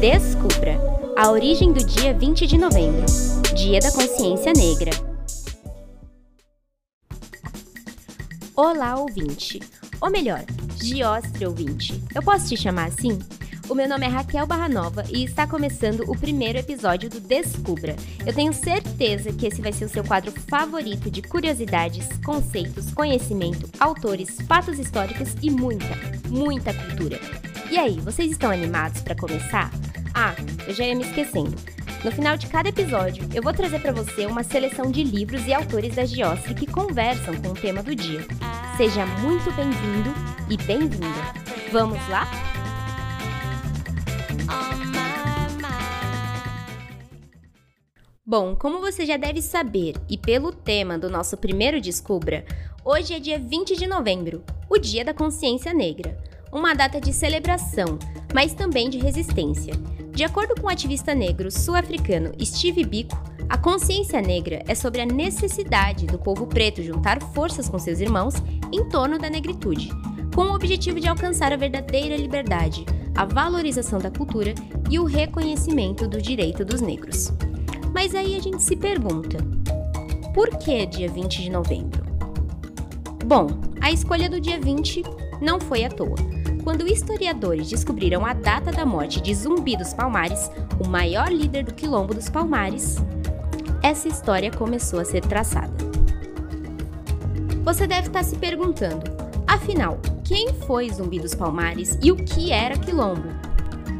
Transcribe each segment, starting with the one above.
Descubra a origem do dia 20 de novembro, Dia da Consciência Negra. Olá, ouvinte! Ou melhor, Giostre ouvinte. Eu posso te chamar assim? O meu nome é Raquel Barranova e está começando o primeiro episódio do Descubra. Eu tenho certeza que esse vai ser o seu quadro favorito de curiosidades, conceitos, conhecimento, autores, fatos históricos e muita, muita cultura. E aí, vocês estão animados para começar? Ah, eu já ia me esquecendo. No final de cada episódio, eu vou trazer para você uma seleção de livros e autores da Giostre que conversam com o tema do dia. Seja muito bem-vindo e bem-vinda. Vamos lá? Bom, como você já deve saber e pelo tema do nosso primeiro Descubra, hoje é dia 20 de novembro, o Dia da Consciência Negra, uma data de celebração, mas também de resistência. De acordo com o ativista negro sul-africano Steve Biko, a consciência negra é sobre a necessidade do povo preto juntar forças com seus irmãos em torno da negritude, com o objetivo de alcançar a verdadeira liberdade, a valorização da cultura e o reconhecimento do direito dos negros. Mas aí a gente se pergunta: por que dia 20 de novembro? Bom, a escolha do dia 20 não foi à toa. Quando historiadores descobriram a data da morte de Zumbi dos Palmares, o maior líder do Quilombo dos Palmares, essa história começou a ser traçada. Você deve estar se perguntando: afinal, quem foi Zumbi dos Palmares e o que era Quilombo?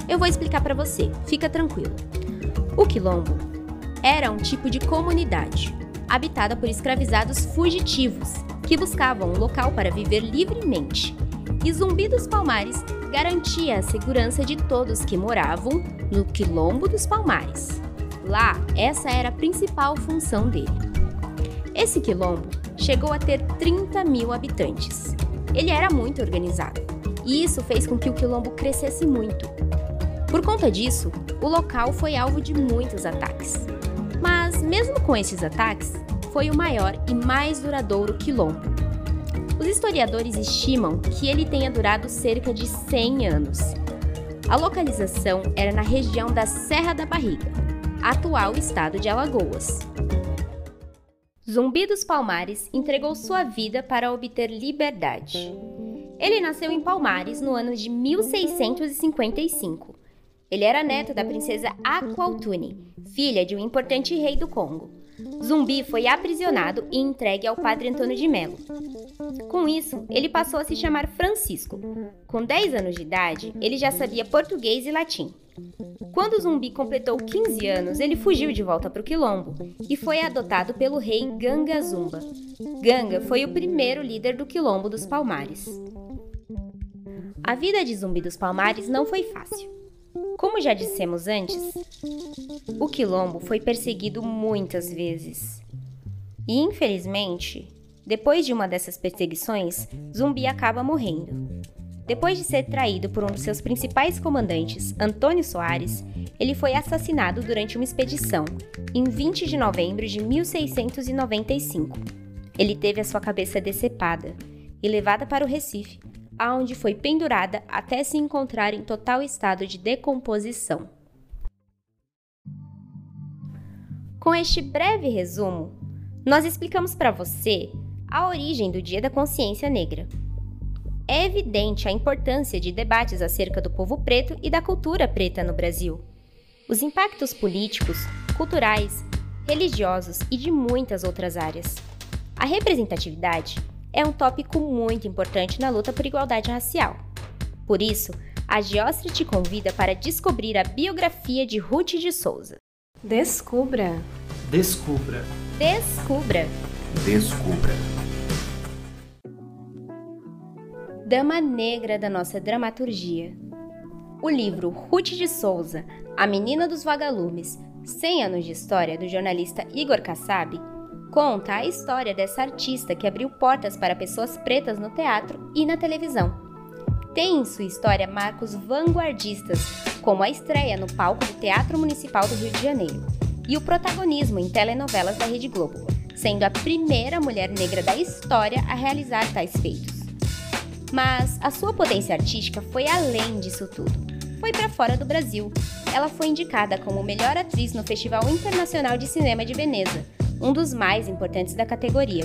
Eu vou explicar para você, fica tranquilo. O Quilombo era um tipo de comunidade, habitada por escravizados fugitivos, que buscavam um local para viver livremente. E Zumbi dos Palmares garantia a segurança de todos que moravam no Quilombo dos Palmares. Lá, essa era a principal função dele. Esse quilombo chegou a ter 30 mil habitantes. Ele era muito organizado, e isso fez com que o quilombo crescesse muito. Por conta disso, o local foi alvo de muitos ataques. Mas, mesmo com esses ataques, foi o maior e mais duradouro quilombo. Historiadores estimam que ele tenha durado cerca de 100 anos. A localização era na região da Serra da Barriga, atual estado de Alagoas. Zumbi dos Palmares entregou sua vida para obter liberdade. Ele nasceu em Palmares no ano de 1655 ele era neto da princesa Aqualtune, filha de um importante rei do Congo. Zumbi foi aprisionado e entregue ao padre Antônio de Melo. Com isso, ele passou a se chamar Francisco. Com 10 anos de idade, ele já sabia português e latim. Quando Zumbi completou 15 anos, ele fugiu de volta para o Quilombo e foi adotado pelo rei Ganga Zumba. Ganga foi o primeiro líder do Quilombo dos Palmares. A vida de Zumbi dos Palmares não foi fácil. Como já dissemos antes, o quilombo foi perseguido muitas vezes. E infelizmente, depois de uma dessas perseguições, Zumbi acaba morrendo. Depois de ser traído por um dos seus principais comandantes, Antônio Soares, ele foi assassinado durante uma expedição, em 20 de novembro de 1695. Ele teve a sua cabeça decepada e levada para o Recife, aonde foi pendurada até se encontrar em total estado de decomposição. Com este breve resumo, nós explicamos para você a origem do Dia da Consciência Negra. É evidente a importância de debates acerca do povo preto e da cultura preta no Brasil. Os impactos políticos, culturais, religiosos e de muitas outras áreas. A representatividade é um tópico muito importante na luta por igualdade racial. Por isso, a Giostre te convida para descobrir a biografia de Ruth de Souza. Descubra! Descubra! Descubra! Descubra! Dama Negra da nossa dramaturgia. O livro Ruth de Souza, A Menina dos Vagalumes, 100 anos de história do jornalista Igor Kassab, conta a história dessa artista que abriu portas para pessoas pretas no teatro e na televisão. Tem em sua história marcos vanguardistas, como a estreia no palco do Teatro Municipal do Rio de Janeiro e o protagonismo em telenovelas da Rede Globo, sendo a primeira mulher negra da história a realizar tais feitos. Mas a sua potência artística foi além disso tudo. foi para fora do Brasil. Ela foi indicada como melhor atriz no Festival Internacional de Cinema de Veneza, um dos mais importantes da categoria.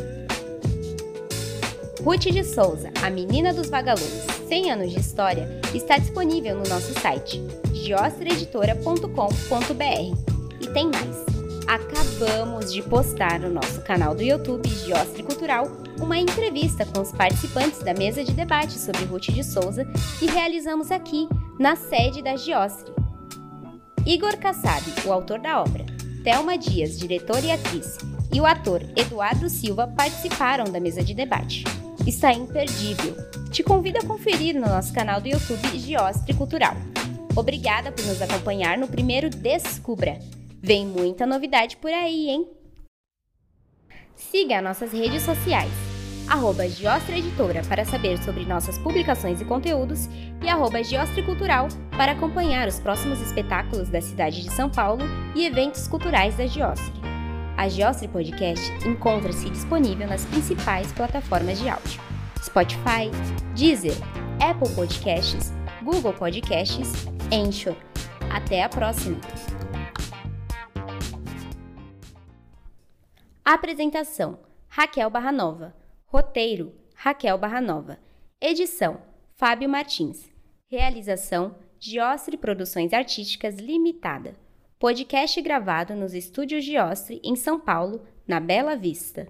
Ruth de Souza, a menina dos vagalumes, 100 anos de história, está disponível no nosso site giostreeditora.com.br. E tem mais. Acabamos de postar no nosso canal do YouTube Giostre Cultural uma entrevista com os participantes da mesa de debate sobre Ruth de Souza que realizamos aqui na sede da Giostre. Igor Kassab, o autor da obra, Thelma Dias, diretora e atriz, e o ator Eduardo Silva participaram da mesa de debate está imperdível. Te convido a conferir no nosso canal do YouTube Giostre Cultural. Obrigada por nos acompanhar no primeiro Descubra. Vem muita novidade por aí, hein? Siga nossas redes sociais, arroba Giostre Editora para saber sobre nossas publicações e conteúdos e arroba Giostre Cultural para acompanhar os próximos espetáculos da cidade de São Paulo e eventos culturais da Giostre. A Geostre Podcast encontra-se disponível nas principais plataformas de áudio: Spotify, Deezer, Apple Podcasts, Google Podcasts, Anchor. Até a próxima! Apresentação: Raquel Barranova. Roteiro: Raquel Barranova. Edição: Fábio Martins. Realização: Giostre Produções Artísticas Limitada. Podcast gravado nos estúdios de Ostre, em São Paulo, na Bela Vista.